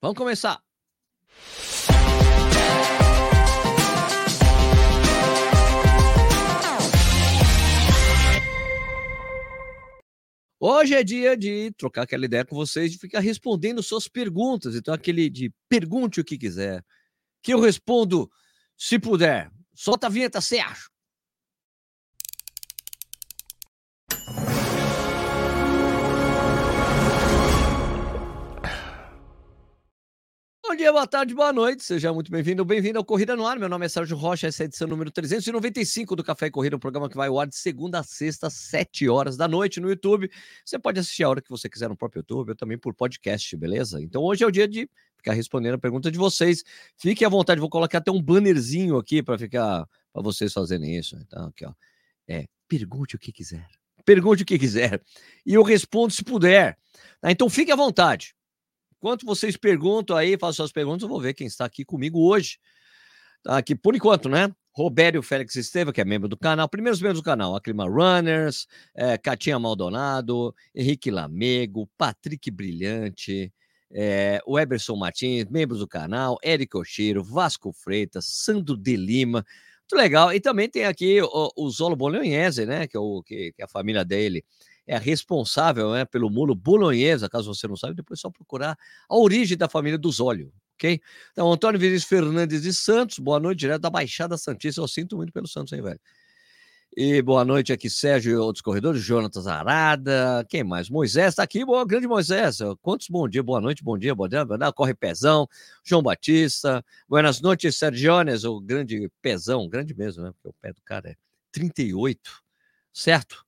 Vamos começar. Hoje é dia de trocar aquela ideia com vocês, de ficar respondendo suas perguntas. Então, aquele de pergunte o que quiser, que eu respondo se puder. Solta a vinheta, Sérgio. Bom dia, boa tarde, boa noite. Seja muito bem-vindo, bem-vindo ao Corrida no Ar. Meu nome é Sérgio Rocha, essa é a edição número 395 do Café e Corrida, um programa que vai ao ar de segunda a sexta, às 7 horas da noite no YouTube. Você pode assistir a hora que você quiser no próprio YouTube ou também por podcast, beleza? Então hoje é o dia de ficar respondendo a pergunta de vocês. Fiquem à vontade, vou colocar até um bannerzinho aqui para ficar para vocês fazerem isso. Então, aqui, ó. É, pergunte o que quiser. Pergunte o que quiser. E eu respondo se puder. Tá? Então fique à vontade. Enquanto vocês perguntam aí, façam suas perguntas, eu vou ver quem está aqui comigo hoje. Tá aqui, por enquanto, né? Robério Félix Esteva, que é membro do canal, primeiros membros do canal, Aclima Runners, é, Catinha Maldonado, Henrique Lamego, Patrick Brilhante, é, o Eberson Martins, membros do canal, Érico Oshiro, Vasco Freitas, Sandro de Lima, muito legal. E também tem aqui o, o Zolo Bolognese, né? Que é, o, que, que é a família dele é responsável né, pelo mulo bolonhesa, caso você não saiba, depois é só procurar a origem da família dos óleos, ok? Então, Antônio Vinícius Fernandes de Santos, boa noite, direto da Baixada Santista, eu sinto muito pelo Santos, hein, velho? E boa noite aqui, Sérgio e outros corredores, Jonatas Arada, quem mais? Moisés está aqui, boa, grande Moisés. Quantos bom dia, boa noite, bom dia, bom dia, corre pezão, João Batista, buenas noites, Sergiones, o grande pezão, grande mesmo, né? Porque o pé do cara é 38, certo?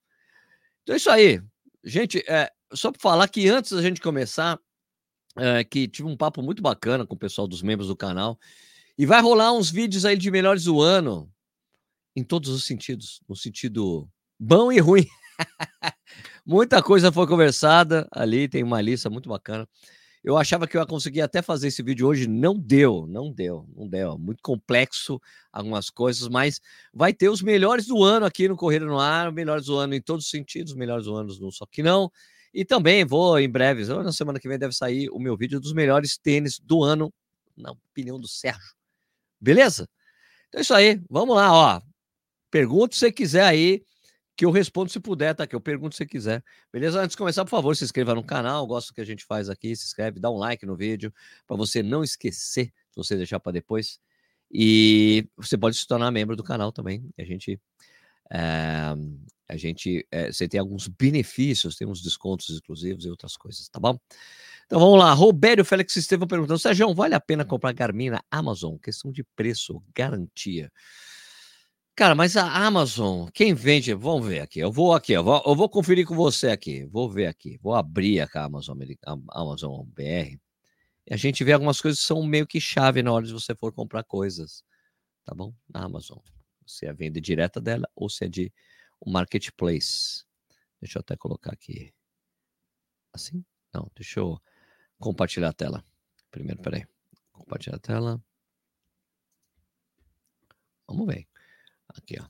Então é isso aí. Gente, é, só para falar que antes da gente começar, é, que tive um papo muito bacana com o pessoal dos membros do canal. E vai rolar uns vídeos aí de melhores do ano, em todos os sentidos, no sentido bom e ruim. Muita coisa foi conversada ali, tem uma lista muito bacana. Eu achava que eu ia conseguir até fazer esse vídeo hoje, não deu, não deu, não deu. Muito complexo algumas coisas, mas vai ter os melhores do ano aqui no Corrida no Ar, melhores do ano em todos os sentidos, melhores do ano no Só Que Não. E também vou em breve, na semana que vem deve sair o meu vídeo dos melhores tênis do ano, na opinião do Sérgio. Beleza? Então é isso aí, vamos lá, ó. Pergunta se você quiser aí que eu respondo se puder, tá? Que eu pergunto se quiser. Beleza? Antes de começar, por favor, se inscreva no canal. Gosto do que a gente faz aqui. Se inscreve, dá um like no vídeo para você não esquecer, se você deixar para depois. E você pode se tornar membro do canal também. A gente. É, a gente. É, você tem alguns benefícios, tem uns descontos exclusivos e outras coisas, tá bom? Então vamos lá. Robério Félix Estevam perguntando: Sérgio, vale a pena comprar Garmin na Amazon? Questão de preço, garantia. Cara, mas a Amazon, quem vende, vamos ver aqui. Eu vou aqui, eu vou, eu vou conferir com você aqui. Vou ver aqui. Vou abrir a Amazon, a Amazon BR. E a gente vê algumas coisas que são meio que chave na hora de você for comprar coisas. Tá bom? Na Amazon. Se é venda direta dela ou se é de um marketplace. Deixa eu até colocar aqui. Assim? Não, deixa eu compartilhar a tela. Primeiro, peraí. Compartilhar a tela. Vamos ver. Aqui, ó.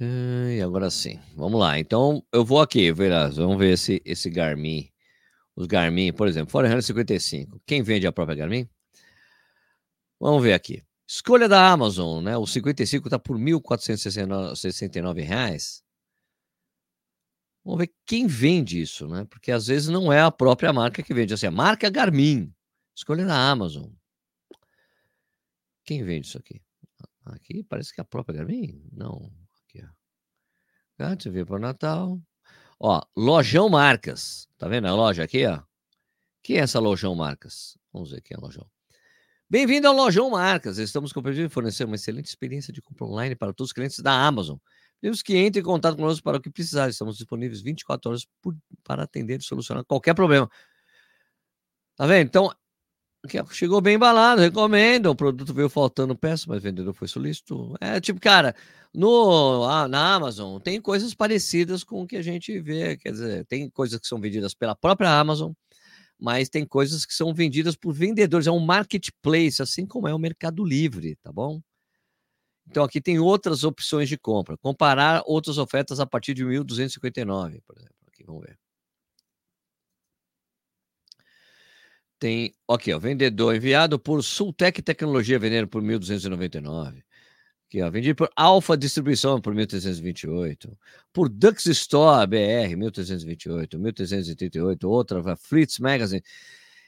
E agora sim, vamos lá. Então eu vou aqui, verás, vamos ver esse, esse Garmin. Os Garmin, por exemplo, Forerunner 55. Quem vende a própria Garmin? Vamos ver aqui. Escolha da Amazon, né? O 55 está por R$ 1.469. Vamos ver quem vende isso, né? Porque às vezes não é a própria marca que vende. Assim, a marca Garmin. Escolha da Amazon. Quem vende isso aqui? Aqui parece que é a própria Garmin. Não. Aqui, ó. Gato, veio para o Natal. Ó, Lojão Marcas. Tá vendo a loja aqui, ó? Quem é essa Lojão Marcas? Vamos ver quem é a Lojão. Bem-vindo ao Lojão Marcas. Estamos com o objetivo de fornecer uma excelente experiência de compra online para todos os clientes da Amazon. Pedimos que entre em contato conosco para o que precisar. Estamos disponíveis 24 horas por, para atender e solucionar qualquer problema. Tá vendo? Então, chegou bem embalado, recomendo. O produto veio faltando peça, mas o vendedor foi solícito. É tipo, cara, no, na Amazon tem coisas parecidas com o que a gente vê. Quer dizer, tem coisas que são vendidas pela própria Amazon, mas tem coisas que são vendidas por vendedores. É um marketplace, assim como é o Mercado Livre, tá bom? Então aqui tem outras opções de compra. Comparar outras ofertas a partir de 1.259, por exemplo. Aqui, vamos ver. Tem, aqui, ó, vendedor enviado por Sultec Tecnologia, vendendo por 1.299. Aqui, ó, vendido por Alfa Distribuição por 1.328. Por Dux Store BR, 1.328. 1.338. Outra, Fleets Magazine.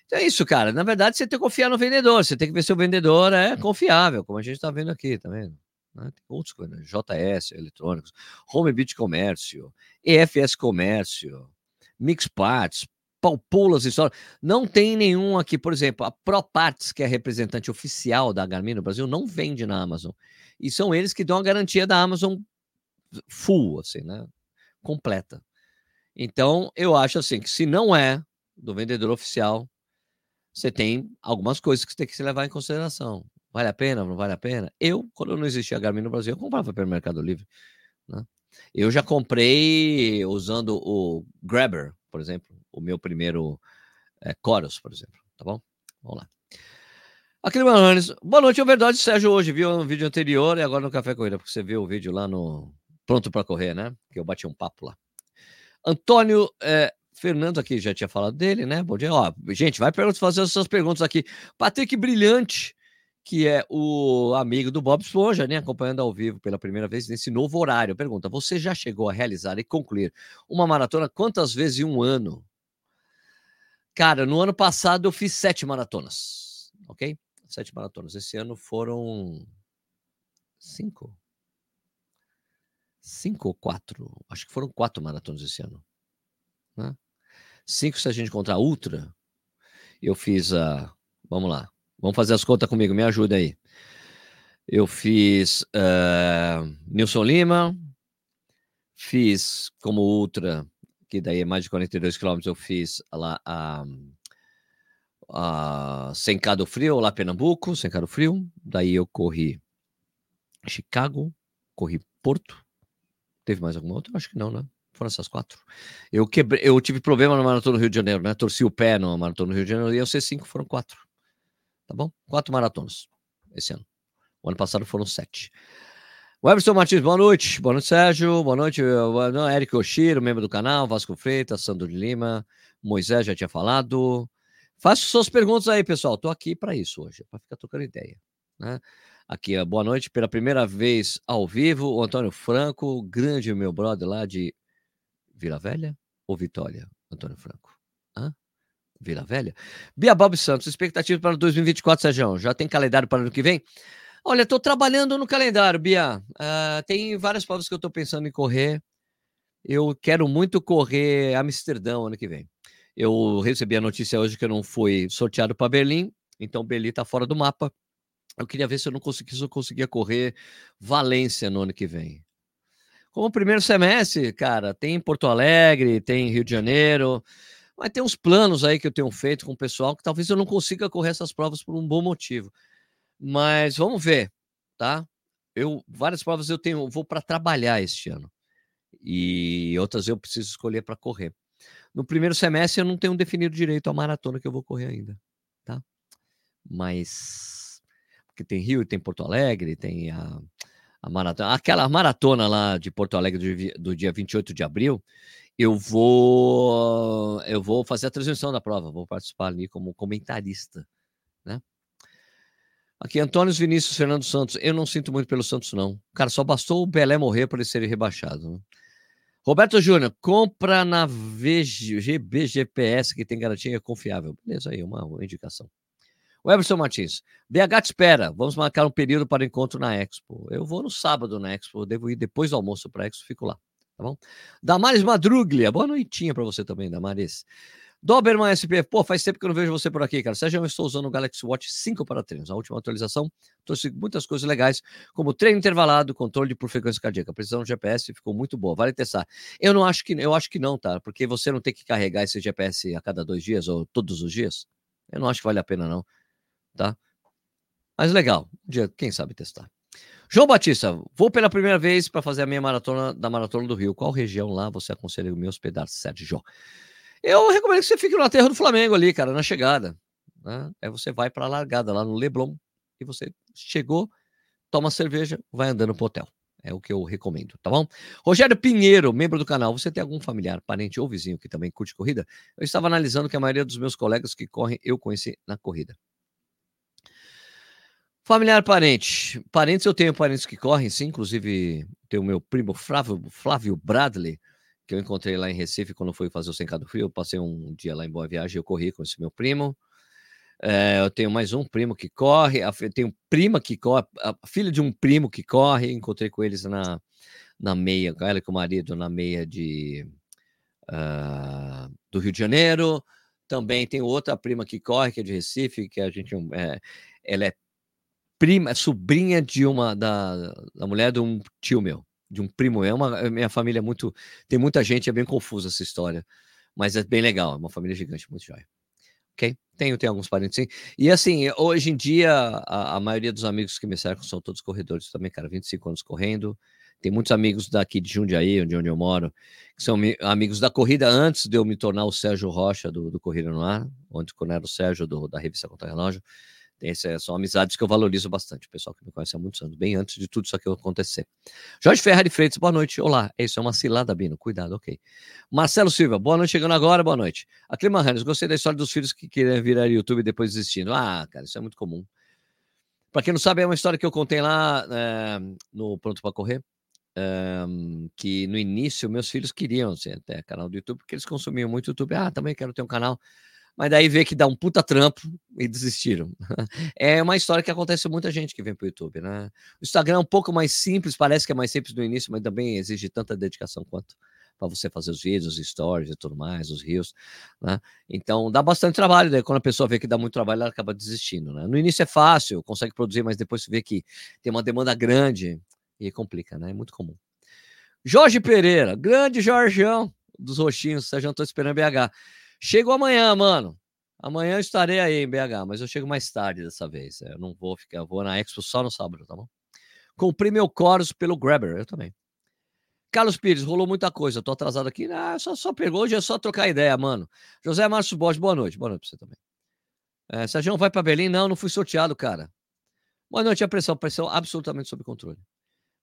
Então é isso, cara. Na verdade, você tem que confiar no vendedor. Você tem que ver se o vendedor é confiável, como a gente está vendo aqui, tá vendo? Né? Tem outros coisas, né? JS Eletrônicos, Homebit Comércio, EFS Comércio, Mix Parts, Palpulas História. Não tem nenhum aqui, por exemplo, a ProParts, que é a representante oficial da Garmin no Brasil, não vende na Amazon. E são eles que dão a garantia da Amazon full, assim, né? Completa. Então, eu acho assim que se não é do vendedor oficial, você tem algumas coisas que você tem que se levar em consideração. Vale a pena? Não vale a pena? Eu, quando não existia Garmin no Brasil, eu comprava pelo Mercado Livre. Né? Eu já comprei usando o Grabber, por exemplo, o meu primeiro é, Chorus, por exemplo. Tá bom? Vamos lá. Aquele Manones, boa noite, é verdade, Sérgio, hoje viu um vídeo anterior e agora no Café Corrida, porque você viu o vídeo lá no Pronto para Correr, né? Que eu bati um papo lá. Antônio é, Fernando aqui já tinha falado dele, né? Bom dia. Ó, gente, vai fazer as suas perguntas aqui. Patrick Brilhante que é o amigo do Bob Esponja, né, acompanhando ao vivo pela primeira vez nesse novo horário. Pergunta: você já chegou a realizar e concluir uma maratona quantas vezes em um ano? Cara, no ano passado eu fiz sete maratonas, ok? Sete maratonas. Esse ano foram cinco. Cinco ou quatro? Acho que foram quatro maratonas esse ano. Né? Cinco se a gente encontrar ultra. Eu fiz a. Vamos lá. Vamos fazer as contas comigo, me ajuda aí. Eu fiz uh, Nilson Lima, fiz como ultra, que daí é mais de 42 quilômetros, eu fiz lá a, a Sencado Frio, lá Pernambuco, Sencado Frio. Daí eu corri Chicago, corri Porto. Teve mais alguma outra? Acho que não, né? Foram essas quatro. Eu, quebrei, eu tive problema no Maratona do Rio de Janeiro, né? Torci o pé no Maratona do Rio de Janeiro e eu C5 foram quatro. Tá bom? Quatro maratonas esse ano. O ano passado foram sete. Webster Martins, boa noite. Boa noite, Sérgio. Boa noite, boa Eric Oshiro, membro do canal, Vasco Freitas, Sandro de Lima, Moisés já tinha falado. Faça suas perguntas aí, pessoal. Estou aqui para isso hoje, para ficar trocando ideia. Né? Aqui, boa noite, pela primeira vez ao vivo, o Antônio Franco, grande meu brother lá de Vila Velha ou Vitória, Antônio Franco? Vila Velha. Bia Bob Santos, expectativa para 2024, Sérgio? Já tem calendário para o ano que vem? Olha, estou trabalhando no calendário, Bia. Uh, tem várias provas que eu estou pensando em correr. Eu quero muito correr Amsterdão ano que vem. Eu recebi a notícia hoje que eu não fui sorteado para Berlim, então Berlim está fora do mapa. Eu queria ver se eu não conseguia, se eu conseguia correr Valência no ano que vem. Como primeiro semestre, cara, tem Porto Alegre, tem Rio de Janeiro. Mas tem uns planos aí que eu tenho feito com o pessoal que talvez eu não consiga correr essas provas por um bom motivo. Mas vamos ver, tá? Eu várias provas eu tenho, vou para trabalhar este ano. E outras eu preciso escolher para correr. No primeiro semestre eu não tenho definido direito a maratona que eu vou correr ainda, tá? Mas porque tem Rio, tem Porto Alegre, tem a, a maratona, aquela maratona lá de Porto Alegre do, do dia 28 de abril, eu vou eu vou fazer a transmissão da prova, vou participar ali como comentarista, né? Aqui, Antônio Vinícius Fernando Santos. Eu não sinto muito pelo Santos, não. Cara, só bastou o Belé morrer para ele ser rebaixado. Né? Roberto Júnior, compra na VG, GBGPS, que tem garantia confiável. Beleza, aí, uma, indicação. O Everson Martins, BH te espera. Vamos marcar um período para o encontro na Expo. Eu vou no sábado na Expo, devo ir depois do almoço para a Expo, fico lá tá bom? Damares Madruglia, boa noitinha para você também, Damares. Doberman SP, pô, faz tempo que eu não vejo você por aqui, cara. Sérgio, eu estou usando o Galaxy Watch 5 para treinos. A última atualização trouxe muitas coisas legais, como treino intervalado, controle por frequência cardíaca. Precisão do GPS ficou muito boa, vale testar. Eu não acho que, eu acho que não, tá? Porque você não tem que carregar esse GPS a cada dois dias ou todos os dias. Eu não acho que vale a pena, não, tá? Mas legal, um dia, quem sabe testar. João Batista, vou pela primeira vez para fazer a minha maratona da Maratona do Rio. Qual região lá você aconselha o me hospedar, Sérgio? Eu recomendo que você fique na terra do Flamengo ali, cara, na chegada. Né? Aí você vai para a largada lá no Leblon e você chegou, toma cerveja, vai andando pro hotel. É o que eu recomendo, tá bom? Rogério Pinheiro, membro do canal. Você tem algum familiar, parente ou vizinho que também curte corrida? Eu estava analisando que a maioria dos meus colegas que correm eu conheci na corrida. Familiar, parente. Parentes, eu tenho parentes que correm, sim. Inclusive, tem o meu primo Flávio, Flávio Bradley, que eu encontrei lá em Recife quando fui fazer o Sem Cado Frio. Eu passei um dia lá em Boa Viagem eu corri com esse meu primo. É, eu tenho mais um primo que corre, tenho prima que corre, a filha de um primo que corre, encontrei com eles na, na meia, com ela e com o marido na meia de, uh, do Rio de Janeiro. Também tem outra prima que corre, que é de Recife, que a gente é, ela é prima, é sobrinha de uma da, da mulher de um tio meu, de um primo. É uma, minha família é muito, tem muita gente, é bem confusa essa história, mas é bem legal, é uma família gigante, muito jóia. Ok? Tenho, tenho alguns parentes sim. E assim, hoje em dia, a, a, maioria dos amigos que me cercam são todos corredores também, cara. 25 anos correndo. Tem muitos amigos daqui de Jundiaí, de onde eu moro, que são amigos da corrida antes de eu me tornar o Sérgio Rocha do, do Corrida no Ar, onde quando era o Sérgio do, da revista Contra Relógio. Essas são amizades que eu valorizo bastante. O pessoal que me conhece há muitos anos, bem antes de tudo isso aqui acontecer. Jorge Ferrari Freitas, boa noite. Olá. Isso é uma cilada, Bino. Cuidado, ok. Marcelo Silva, boa noite. Chegando agora, boa noite. A Clima Hannes, gostei da história dos filhos que queriam virar YouTube depois desistindo. Ah, cara, isso é muito comum. Para quem não sabe, é uma história que eu contei lá é, no Pronto para Correr. É, que no início meus filhos queriam assim, até canal do YouTube, porque eles consumiam muito YouTube. Ah, também quero ter um canal mas daí vê que dá um puta trampo e desistiram. É uma história que acontece com muita gente que vem para o YouTube, né? O Instagram é um pouco mais simples, parece que é mais simples no início, mas também exige tanta dedicação quanto para você fazer os vídeos, os stories e tudo mais, os rios, né? Então dá bastante trabalho, daí quando a pessoa vê que dá muito trabalho, ela acaba desistindo, né? No início é fácil, consegue produzir, mas depois você vê que tem uma demanda grande e complica, né? É muito comum. Jorge Pereira, grande Jorgeão dos Roxinhos, já estou esperando BH. Chego amanhã, mano. Amanhã eu estarei aí em BH, mas eu chego mais tarde dessa vez. Eu não vou ficar, eu vou na Expo só no sábado, tá bom? Comprei meu Chorus pelo Grabber, eu também. Carlos Pires, rolou muita coisa, tô atrasado aqui. Ah, só, só pegou, hoje é só trocar ideia, mano. José Márcio Borges, boa noite. Boa noite pra você também. É, Sérgio vai para Berlim? Não, não fui sorteado, cara. Boa noite, a pressão, pressão absolutamente sob controle.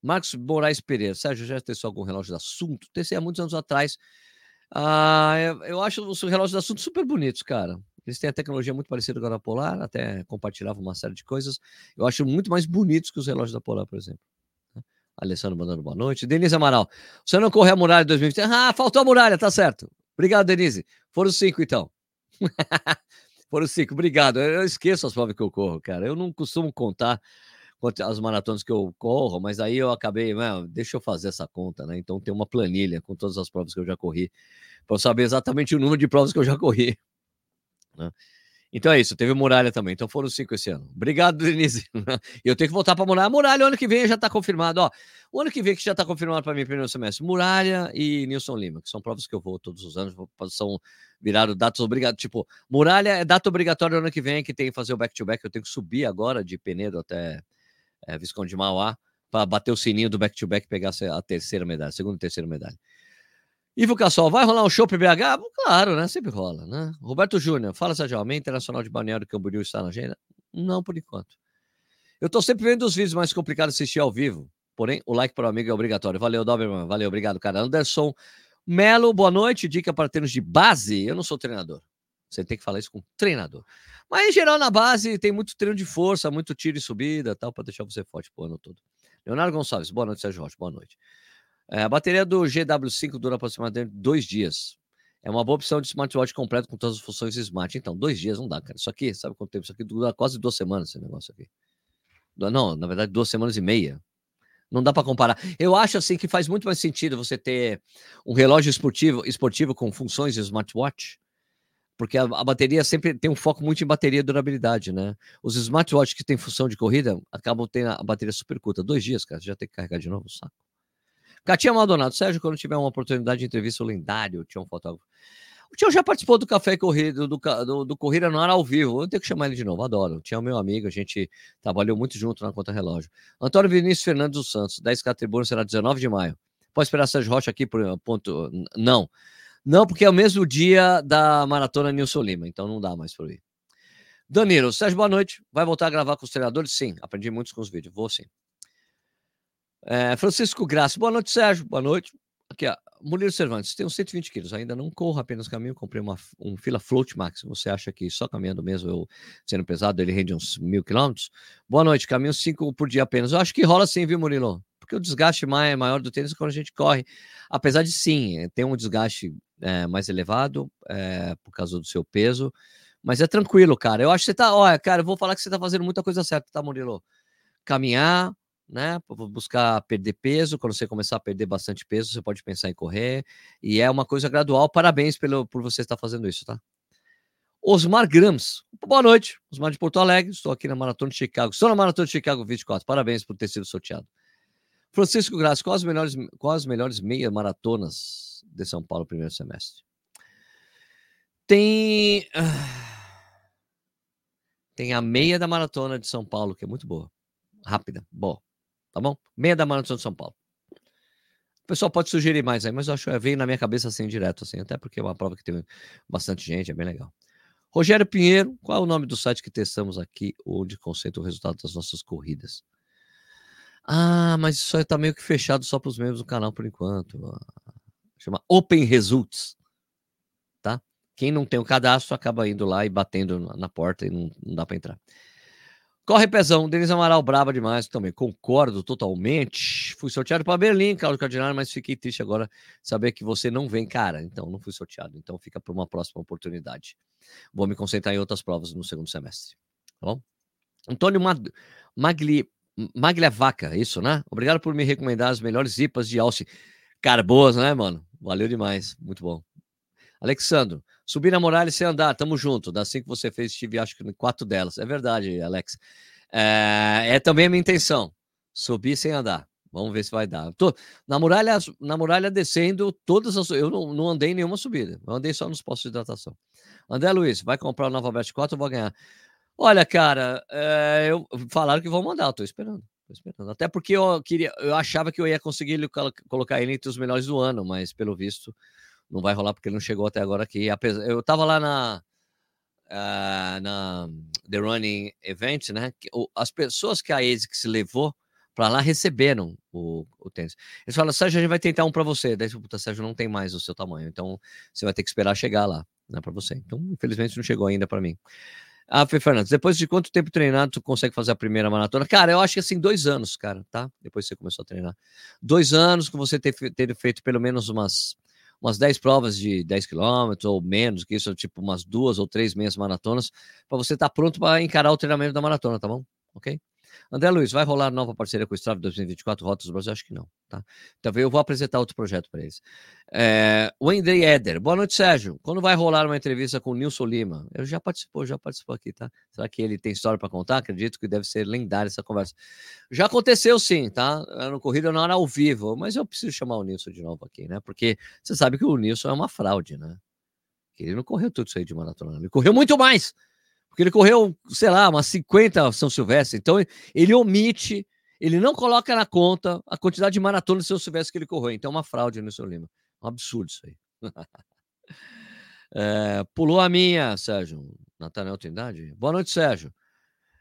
Marcos Moraes Pereira, Sérgio, já testou algum relógio de assunto? Testei há muitos anos atrás. Ah, eu, eu acho os relógios de assunto super bonitos, cara. Eles têm a tecnologia muito parecida com a da Polar, até compartilhavam uma série de coisas. Eu acho muito mais bonitos que os relógios da Polar, por exemplo. Alessandro mandando boa noite. Denise Amaral, você não correu a muralha 2020? Ah, faltou a muralha, tá certo. Obrigado, Denise. Foram cinco, então. Foram cinco, obrigado. Eu esqueço as provas que eu corro, cara. Eu não costumo contar as maratonas que eu corro, mas aí eu acabei, deixa eu fazer essa conta, né? Então tem uma planilha com todas as provas que eu já corri, para saber exatamente o número de provas que eu já corri. Né? Então é isso, teve muralha também. Então foram cinco esse ano. Obrigado, Denise. eu tenho que voltar para muralha. Muralha, ano que vem já está confirmado. Ó, o ano que vem que já está confirmado para mim primeiro semestre. Muralha e Nilson Lima, que são provas que eu vou todos os anos. São viraram datas obrigatórias. Tipo, Muralha é data obrigatória ano que vem, que tem que fazer o back-to-back. -back. Eu tenho que subir agora de Penedo até é, Visconde de Mauá, para bater o sininho do back-to-back e pegar a terceira medalha, a segunda e terceira medalha. Ivo Cassol, vai rolar um show BH? Claro, né? Sempre rola, né? Roberto Júnior, fala, Sérgio, a Internacional de Balneário Camboriú está na agenda? Não, por enquanto. Eu tô sempre vendo os vídeos mais complicados de assistir ao vivo, porém, o like para o amigo é obrigatório. Valeu, Doberman, valeu, obrigado, cara. Anderson Melo, boa noite, dica para termos de base. Eu não sou treinador, você tem que falar isso com o treinador. Mas, em geral, na base, tem muito treino de força, muito tiro e subida tal, para deixar você forte o ano todo. Leonardo Gonçalves, boa noite, Sérgio Rocha, boa noite. É, a bateria do GW5 dura aproximadamente dois dias. É uma boa opção de smartwatch completo com todas as funções smart. Então, dois dias não dá, cara. Isso aqui, sabe quanto tempo? Isso aqui dura quase duas semanas, esse negócio aqui. Não, na verdade, duas semanas e meia. Não dá para comparar. Eu acho assim que faz muito mais sentido você ter um relógio esportivo, esportivo com funções de smartwatch porque a, a, bateria sempre tem um foco muito em bateria e durabilidade, né? Os smartwatches que tem função de corrida acabam tendo a bateria super curta. Dois dias, cara, já tem que carregar de novo, saco. Catinha Maldonado, Sérgio, quando tiver uma oportunidade de entrevista, o lendário, um fotógrafo. O Tião já participou do Café Corrida, do, do, do Corrida no Ar ao vivo. Eu tenho que chamar ele de novo, adoro. O Tião é meu amigo, a gente trabalhou muito junto na conta relógio. Antônio Vinícius Fernandes dos Santos, 10K Tribuna será 19 de maio. Pode esperar Sérgio Rocha aqui por ponto. Não. Não, porque é o mesmo dia da maratona Nilson Lima, então não dá mais para ir. Danilo, Sérgio, boa noite. Vai voltar a gravar com os treinadores? Sim, aprendi muito com os vídeos. Vou sim. É, Francisco Graça, boa noite, Sérgio. Boa noite. Aqui, ó. Murilo Cervantes, tenho 120 quilos, ainda não corro apenas caminho, comprei uma, um fila Float Max. Você acha que só caminhando mesmo, eu sendo pesado, ele rende uns mil quilômetros? Boa noite, caminho 5 por dia apenas. Eu acho que rola sim, viu, Murilo? Porque o desgaste mais, maior do tênis é quando a gente corre. Apesar de sim, ter um desgaste é, mais elevado é, por causa do seu peso, mas é tranquilo, cara. Eu acho que você tá, olha, cara, eu vou falar que você tá fazendo muita coisa certa, tá, Murilo? Caminhar, né? Buscar perder peso. Quando você começar a perder bastante peso, você pode pensar em correr. E é uma coisa gradual. Parabéns pelo, por você estar fazendo isso, tá? Osmar Grams. Boa noite. Osmar de Porto Alegre. Estou aqui na Maratona de Chicago. Estou na Maratona de Chicago 24. Parabéns por ter sido sorteado. Francisco Graça, quais as melhores, quais as melhores meia maratonas de São Paulo primeiro semestre? Tem. Tem a meia da maratona de São Paulo, que é muito boa. Rápida, boa tá bom? Meia da maratona de São Paulo. O pessoal pode sugerir mais aí, mas eu acho que veio na minha cabeça assim direto, assim, até porque é uma prova que tem bastante gente, é bem legal. Rogério Pinheiro, qual é o nome do site que testamos aqui, onde concentra o resultado das nossas corridas? Ah, mas isso aí tá meio que fechado só para os membros do canal por enquanto. Chama Open Results, tá? Quem não tem o cadastro acaba indo lá e batendo na porta e não, não dá para entrar. Corre pezão, Denis Amaral, brava demais também. Concordo totalmente. Fui sorteado para Berlim, Carlos Cardinal, mas fiquei triste agora saber que você não vem, cara. Então, não fui sorteado. Então, fica para uma próxima oportunidade. Vou me concentrar em outras provas no segundo semestre. Tá bom? Antônio Mag Magli Magliavaca, isso, né? Obrigado por me recomendar as melhores IPAs de Alce. Cara, boas, né, mano? Valeu demais. Muito bom. Alexandro, subir na Morales sem andar, tamo junto. Das cinco que você fez, estive acho que em quatro delas. É verdade, Alex. É, é, também a minha intenção. Subir sem andar. Vamos ver se vai dar. Tô, na, muralha, na muralha descendo, todas as. Eu não, não andei em nenhuma subida. Eu andei só nos postos de hidratação. André Luiz, vai comprar o Nova Bet 4 ou vou ganhar? Olha, cara, é, eu, falaram que vão mandar, eu tô esperando. Tô esperando. Até porque eu queria, eu achava que eu ia conseguir colocar ele entre os melhores do ano, mas pelo visto não vai rolar porque ele não chegou até agora aqui. Eu tava lá na, uh, na The Running Event, né? As pessoas que a ASICS levou para lá receberam o, o tênis. Eles falam, Sérgio, a gente vai tentar um para você. Daí, puta, Sérgio, não tem mais o seu tamanho. Então, você vai ter que esperar chegar lá, né, para você. Então, infelizmente, não chegou ainda para mim. Ah, Fê Fernandes, depois de quanto tempo treinado tu consegue fazer a primeira maratona? Cara, eu acho que assim, dois anos, cara, tá? Depois que você começou a treinar. Dois anos com você ter, ter feito pelo menos umas umas 10 provas de 10 quilômetros ou menos, que isso, tipo umas duas ou três meias maratonas, para você estar tá pronto para encarar o treinamento da maratona, tá bom? Ok? André Luiz, vai rolar nova parceria com o Strava 2024 Rotas do Brasil? Acho que não, tá? Então eu vou apresentar outro projeto para eles. É, Wendy Eder, boa noite, Sérgio. Quando vai rolar uma entrevista com o Nilson Lima? Eu já participou, já participou aqui, tá? Será que ele tem história para contar? Acredito que deve ser lendária essa conversa. Já aconteceu sim, tá? No Corrida não era ao vivo, mas eu preciso chamar o Nilson de novo aqui, né? Porque você sabe que o Nilson é uma fraude, né? Ele não correu tudo isso aí de maratona, ele correu muito mais. Porque ele correu, sei lá, umas 50 São Silvestre. Então, ele omite, ele não coloca na conta a quantidade de maratona de São Silvestre que ele correu. Então, é uma fraude no seu Lima. Um absurdo isso aí. é, pulou a minha, Sérgio. Nathanael Trindade. Boa noite, Sérgio.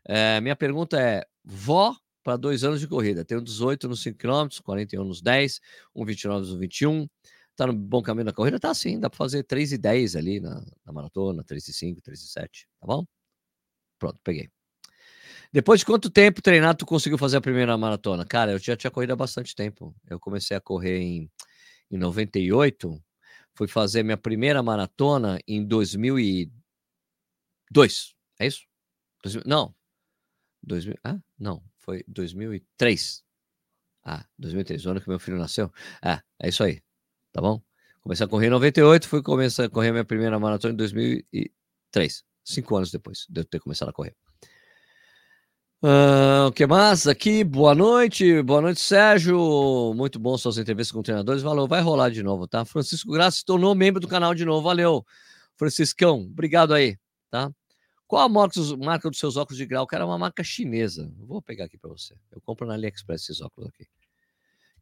É, minha pergunta é: vó para dois anos de corrida. Tenho 18 nos 5 km, 41 nos 10, 1,29 nos 21. Tá no bom caminho da corrida? Tá sim, dá para fazer 3 e 10 ali na, na maratona, 3 e 5, 3 e 7, tá bom? Pronto, peguei. Depois de quanto tempo treinado tu conseguiu fazer a primeira maratona? Cara, eu já tinha corrido há bastante tempo. Eu comecei a correr em, em 98, fui fazer minha primeira maratona em 2002. É isso? 2000, não. 2000, ah, não, foi 2003. Ah, 2003, o ano que meu filho nasceu. Ah, é isso aí. Tá bom? Comecei a correr em 98, fui começar a correr minha primeira maratona em 2003 cinco anos depois de eu ter começado a correr. Uh, o que mais aqui? Boa noite, boa noite, Sérgio. Muito bom suas entrevistas com treinadores. Valeu, vai rolar de novo, tá? Francisco Graça se tornou membro do canal de novo. Valeu, Franciscão. Obrigado aí, tá? Qual a marca, dos seus óculos de grau? Cara, é uma marca chinesa. Vou pegar aqui para você. Eu compro na AliExpress esses óculos aqui.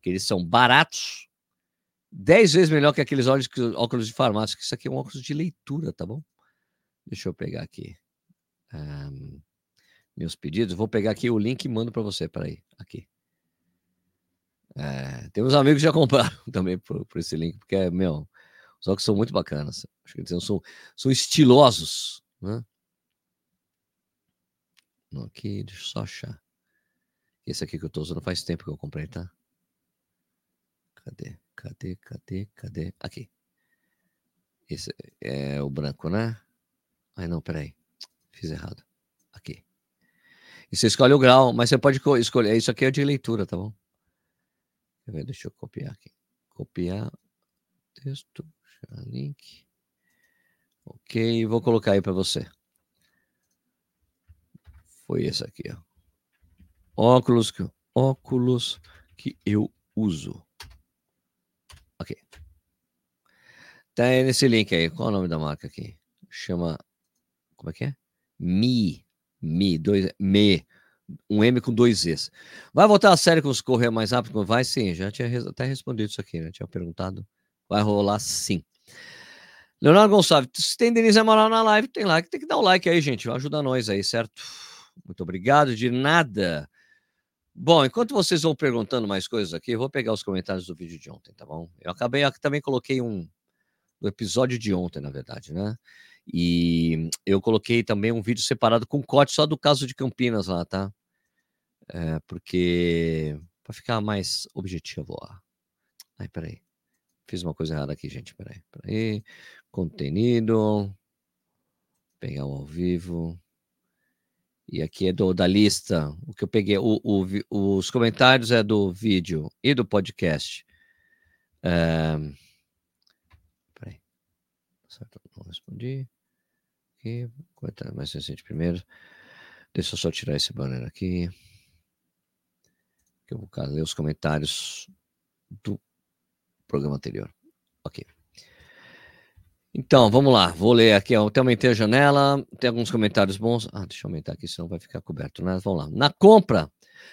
Que eles são baratos, 10 vezes melhor que aqueles óculos de farmácia. Que isso aqui é um óculos de leitura, tá bom? Deixa eu pegar aqui. Um, meus pedidos. Vou pegar aqui o link e mando para você. Peraí, aqui. É, tem uns amigos que já compraram também por, por esse link, porque, meu, os óculos são muito bacanas. Acho que eles são, são estilosos, né? Aqui, deixa eu só achar. Esse aqui que eu tô usando faz tempo que eu comprei, tá? Cadê? Cadê? Cadê? Cadê? Aqui. Esse é o branco, né? Ai, não, peraí. Fiz errado. Aqui. E você escolhe o grau, mas você pode escolher. Isso aqui é de leitura, tá bom? Deixa eu copiar aqui. Copiar texto, link. Ok, vou colocar aí para você. Foi esse aqui, ó. Óculos que, óculos que eu uso. Ok. Tá nesse link aí. Qual é o nome da marca aqui? Chama. Como é que é? Mi. Mi. Dois, me. Um M com dois Zs. Vai voltar a série com os correr mais rápido? Vai sim. Já tinha até respondido isso aqui, né? Tinha perguntado. Vai rolar sim. Leonardo Gonçalves, se tem Denise Amaral na live, tem like, tem que dar o like aí, gente. Ajuda nós aí, certo? Muito obrigado, de nada. Bom, enquanto vocês vão perguntando mais coisas aqui, eu vou pegar os comentários do vídeo de ontem, tá bom? Eu acabei, eu também coloquei um do episódio de ontem, na verdade, né? E eu coloquei também um vídeo separado com corte só do caso de Campinas lá, tá? É, porque para ficar mais objetivo lá. Ai, peraí. Fiz uma coisa errada aqui, gente. Peraí, peraí. Contenido. Pegar o ao vivo. E aqui é do, da lista. O que eu peguei. O, o, os comentários é do vídeo e do podcast. É... Peraí. Certo, não respondi. Aqui. Comentário mais recente primeiro. Deixa eu só tirar esse banner aqui. Que eu vou ler os comentários do programa anterior. Ok. Então, vamos lá. Vou ler aqui. Tem aumentei a janela. Tem alguns comentários bons. Ah, deixa eu aumentar aqui, senão vai ficar coberto, né? Vamos lá. Na compra.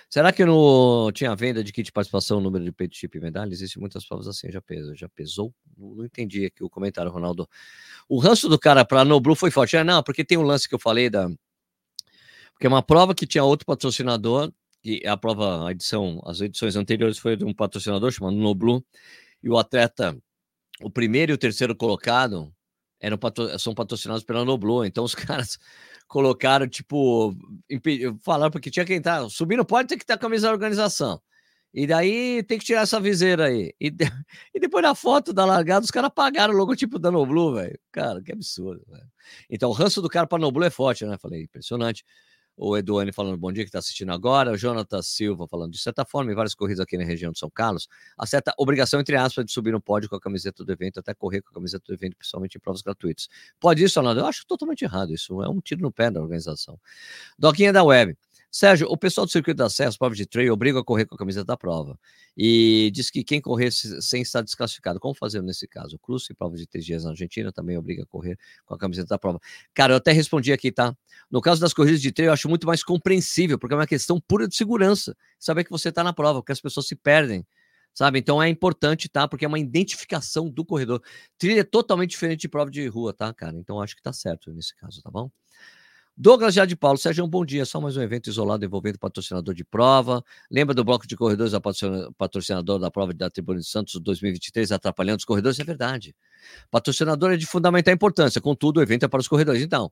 Será que no tinha venda de kit de participação, número de peito chip e medalha? Existem muitas provas assim, já pesou, já pesou. Não, entendi aqui o comentário, Ronaldo. O ranço do cara para Noblu foi forte. É, não, porque tem um lance que eu falei da. Porque é uma prova que tinha outro patrocinador, e a prova, a edição, as edições anteriores foi de um patrocinador chamado Noblu, e o atleta, o primeiro e o terceiro colocado, eram patro, são patrocinados pela Noblu. Então os caras colocaram, tipo, falaram porque tinha que entrar. Subir não pode ter que estar a camisa da organização. E daí tem que tirar essa viseira aí. E, e depois na foto da largada, os caras pagaram o logotipo da Noblu, velho. Cara, que absurdo, velho. Então o ranço do cara para Noblu é forte, né? Falei, impressionante o Eduane falando bom dia que está assistindo agora, o Jonathan Silva falando de certa forma, em várias corridas aqui na região de São Carlos, a certa obrigação, entre aspas, de subir no pódio com a camiseta do evento, até correr com a camiseta do evento, principalmente em provas gratuitas. Pode isso, Ronaldo? Eu acho totalmente errado isso, é um tiro no pé da organização. Doquinha da Web. Sérgio, o pessoal do circuito Serra, as provas de trail, obriga a correr com a camiseta da prova. E diz que quem correr sem estar desclassificado, como fazer nesse caso? O Cruz, prova de três dias na Argentina, também obriga a correr com a camiseta da prova. Cara, eu até respondi aqui, tá? No caso das corridas de trail, eu acho muito mais compreensível, porque é uma questão pura de segurança. Saber que você está na prova, porque as pessoas se perdem sabe? Então é importante, tá? Porque é uma identificação do corredor. Trilha é totalmente diferente de prova de rua, tá, cara? Então acho que tá certo nesse caso, tá bom? Douglas Já de Paulo, Sérgio, um bom dia. Só mais um evento isolado envolvendo patrocinador de prova. Lembra do bloco de corredores, a patrocinador da prova da Tribuna de Santos 2023, atrapalhando os corredores? É verdade. Patrocinador é de fundamental importância, contudo, o evento é para os corredores. Então,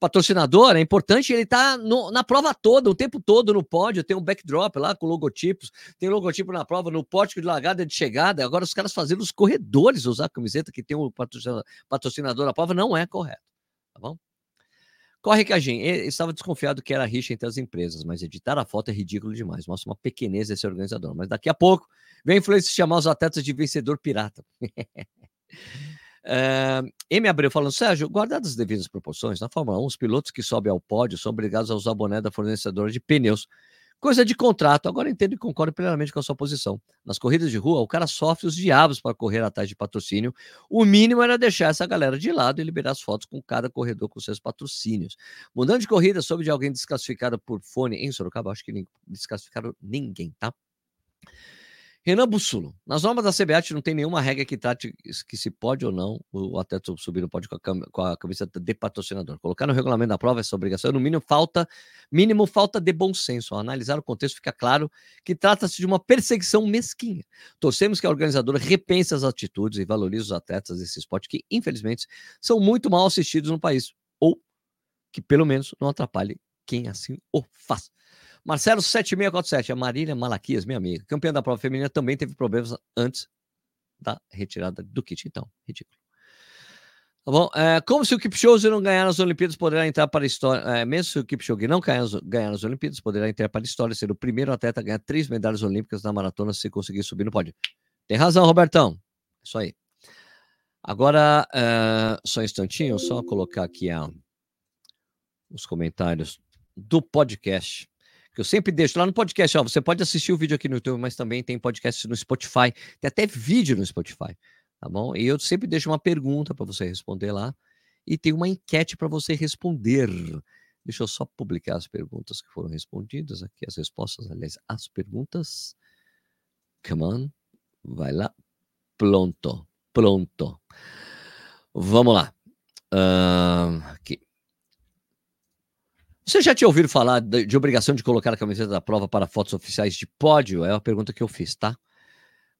patrocinador é importante, ele está na prova toda, o tempo todo no pódio, tem um backdrop lá com logotipos, tem logotipo na prova, no pórtico de largada de chegada. Agora, os caras fazendo os corredores usar a camiseta que tem um patrocinador, patrocinador na prova não é correto. Tá bom? Corre que a gente estava desconfiado que era rixa entre as empresas, mas editar a foto é ridículo demais. Mostra uma pequenez desse organizador. Mas daqui a pouco vem a influência chamar os atletas de vencedor pirata. Uh, M. Abreu falando, Sérgio, guardadas as devidas proporções, na Fórmula 1, os pilotos que sobem ao pódio são obrigados a usar boné da fornecedora de pneus Coisa de contrato. Agora entendo e concordo plenamente com a sua posição. Nas corridas de rua, o cara sofre os diabos para correr atrás de patrocínio. O mínimo era deixar essa galera de lado e liberar as fotos com cada corredor com seus patrocínios. Mudando de corrida, soube de alguém desclassificado por fone em Sorocaba. Acho que nem desclassificaram ninguém, tá? Renan Bussulo, nas normas da CBAT não tem nenhuma regra que trate que se pode ou não o atleta subir no pódio com a, cam com a camiseta de patrocinador. Colocar no regulamento da prova essa obrigação, no mínimo falta, mínimo falta de bom senso. Ao analisar o contexto, fica claro que trata-se de uma perseguição mesquinha. Torcemos que a organizadora repense as atitudes e valorize os atletas desse esporte que, infelizmente, são muito mal assistidos no país, ou que pelo menos não atrapalhe quem assim o faz. Marcelo 7647, a Marília Malaquias, minha amiga, campeã da prova feminina, também teve problemas antes da retirada do kit. Então, ridículo. Tá bom? É, como se o Kipchoge não ganhar nas Olimpíadas, poderá entrar para a história. É, mesmo se o Kipchoge não ganhar, ganhar Olimpíadas, poderá entrar para a história, ser o primeiro atleta a ganhar três medalhas olímpicas na maratona se conseguir subir no pódio. Tem razão, Robertão. Isso aí. Agora, é, só um instantinho, só colocar aqui a, os comentários do podcast que eu sempre deixo lá no podcast. Ó, você pode assistir o vídeo aqui no YouTube, mas também tem podcast no Spotify. Tem até vídeo no Spotify, tá bom? E eu sempre deixo uma pergunta para você responder lá e tem uma enquete para você responder. Deixa eu só publicar as perguntas que foram respondidas aqui, as respostas, aliás, as perguntas. Come on, vai lá. Pronto, pronto. Vamos lá. Uh. Você já tinha ouvido falar de, de, obrigação de colocar a camiseta da prova para fotos oficiais de pódio? É a pergunta que eu fiz, tá?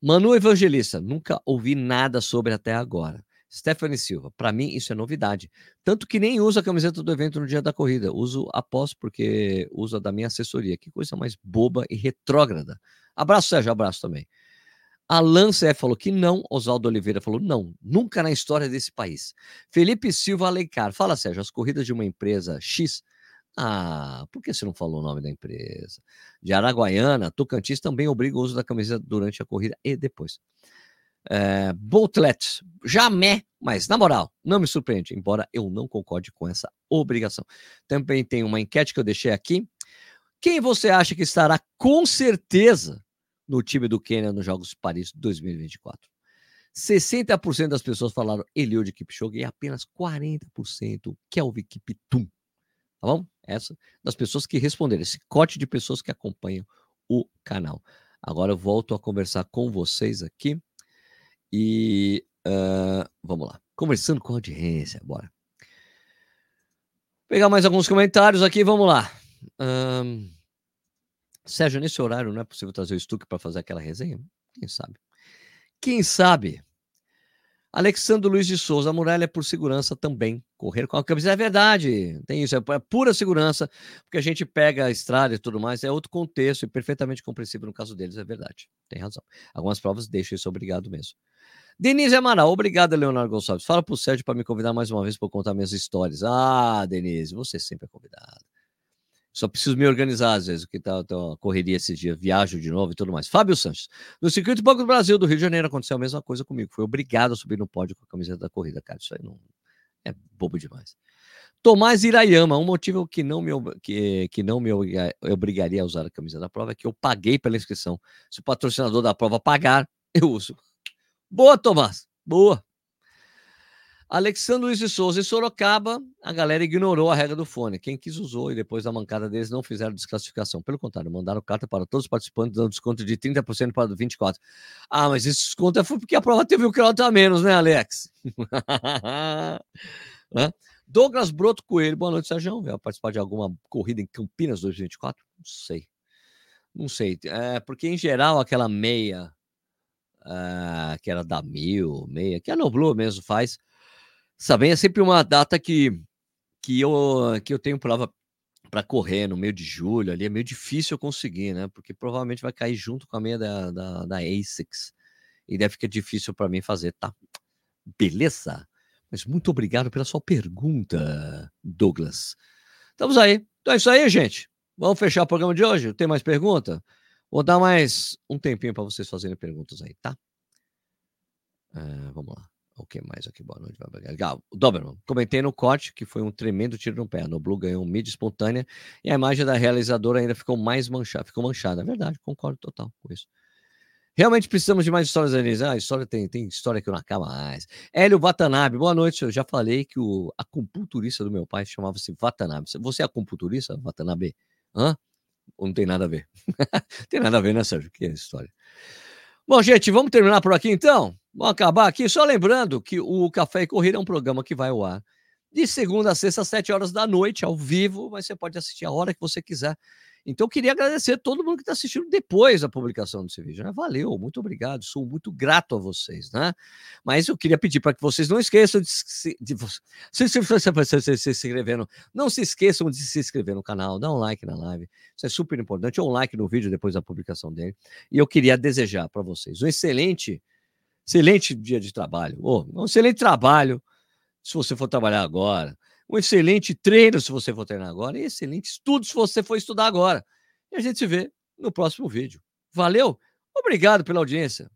Manu Evangelista, nunca ouvi nada sobre até agora. Stephanie Silva, para mim isso é novidade. Tanto que nem uso a camiseta do evento no dia da corrida. Uso após porque uso a da minha assessoria. Que coisa mais boba e retrógrada. Abraço, Sérgio, abraço também. Alan CF falou que não. Oswaldo Oliveira falou não. Nunca na história desse país. Felipe Silva Alencar. Fala, Sérgio, as corridas de uma empresa X ah, por que você não falou o nome da empresa? De Araguaiana, Tocantins também obriga o uso da camiseta durante a corrida e depois. É, Boatlet, jamais, mas na moral, não me surpreende, embora eu não concorde com essa obrigação. Também tem uma enquete que eu deixei aqui. Quem você acha que estará com certeza no time do Quênia nos Jogos de Paris 2024? 60% das pessoas falaram Eliud Kipchoge e apenas 40% Kelvin Kiptum. Tá bom? Essa das pessoas que responderam, esse corte de pessoas que acompanham o canal. Agora eu volto a conversar com vocês aqui e uh, vamos lá. Conversando com a audiência, bora. Pegar mais alguns comentários aqui, vamos lá. Um, Sérgio, nesse horário não é possível trazer o Stuck para fazer aquela resenha? Quem sabe? Quem sabe? Alexandre Luiz de Souza, a muralha é por segurança também. Correr com a camisa é verdade, tem isso, é, é pura segurança, porque a gente pega a estrada e tudo mais, é outro contexto e perfeitamente compreensível no caso deles, é verdade. Tem razão. Algumas provas deixam isso obrigado mesmo. Denise Amaral, obrigado, Leonardo Gonçalves. Fala pro Sérgio para me convidar mais uma vez para contar minhas histórias. Ah, Denise, você sempre é convidado. Só preciso me organizar, às vezes, que tá, tá uma correria esses dias, viajo de novo e tudo mais. Fábio Sanches. No circuito Banco do Brasil, do Rio de Janeiro, aconteceu a mesma coisa comigo. Foi obrigado a subir no pódio com a camiseta da corrida, cara. Isso aí não é bobo demais. Tomás Irayama, um motivo que não me, que, que não me obrigaria a usar a camisa da prova é que eu paguei pela inscrição. Se o patrocinador da prova pagar, eu uso. Boa, Tomás. Boa. Alexandre Luiz de Souza e Sorocaba, a galera ignorou a regra do fone. Quem quis usou e depois da mancada deles não fizeram desclassificação. Pelo contrário, mandaram carta para todos os participantes, dando desconto de 30% para 24%. Ah, mas esse desconto é porque a prova teve o quilômetro a menos, né, Alex? Douglas Broto Coelho, boa noite, Sérgio. Vai participar de alguma corrida em Campinas 2024? Não sei. Não sei. É, porque, em geral, aquela meia, uh, que era da mil, meia, que a Noblu mesmo faz, Sabem, é sempre uma data que, que, eu, que eu tenho prova para correr no meio de julho ali, é meio difícil eu conseguir, né? Porque provavelmente vai cair junto com a meia da, da, da ASICS. E deve ficar difícil para mim fazer, tá? Beleza? Mas muito obrigado pela sua pergunta, Douglas. Estamos aí. Então é isso aí, gente. Vamos fechar o programa de hoje? Tem mais pergunta? Vou dar mais um tempinho para vocês fazerem perguntas aí, tá? É, vamos lá. O que mais aqui? Boa noite. Legal. Doberman, comentei no corte que foi um tremendo tiro no pé. No Blue ganhou um mídia espontânea e a imagem da realizadora ainda ficou mais manchada. Ficou manchada. É verdade, concordo total com isso. Realmente precisamos de mais histórias, Denise. Ah, história tem, tem história que não acaba mais. Hélio Watanabe, boa noite. Eu já falei que o acupunturista do meu pai chamava-se Watanabe. Você é acupunturista, Watanabe? Hã? Ou não tem nada a ver? tem nada a ver, né, Sérgio? Que é história? Bom, gente, vamos terminar por aqui então? Vamos acabar aqui. Só lembrando que o Café e Corrida é um programa que vai ao ar de segunda a sexta, às sete horas da noite, ao vivo, mas você pode assistir a hora que você quiser. Então, eu queria agradecer a todo mundo que está assistindo depois da publicação desse vídeo. Né? Valeu, muito obrigado, sou muito grato a vocês, né? Mas eu queria pedir para que vocês não esqueçam de se, de, se, se, se, inscrever. No, não se esqueçam de se inscrever no canal, dá um like na live. Isso é super importante. Ou um like no vídeo depois da publicação dele. E eu queria desejar para vocês um excelente, excelente dia de trabalho. Oh, um excelente trabalho se você for trabalhar agora um excelente treino se você for treinar agora e excelente estudo se você for estudar agora. E a gente se vê no próximo vídeo. Valeu? Obrigado pela audiência.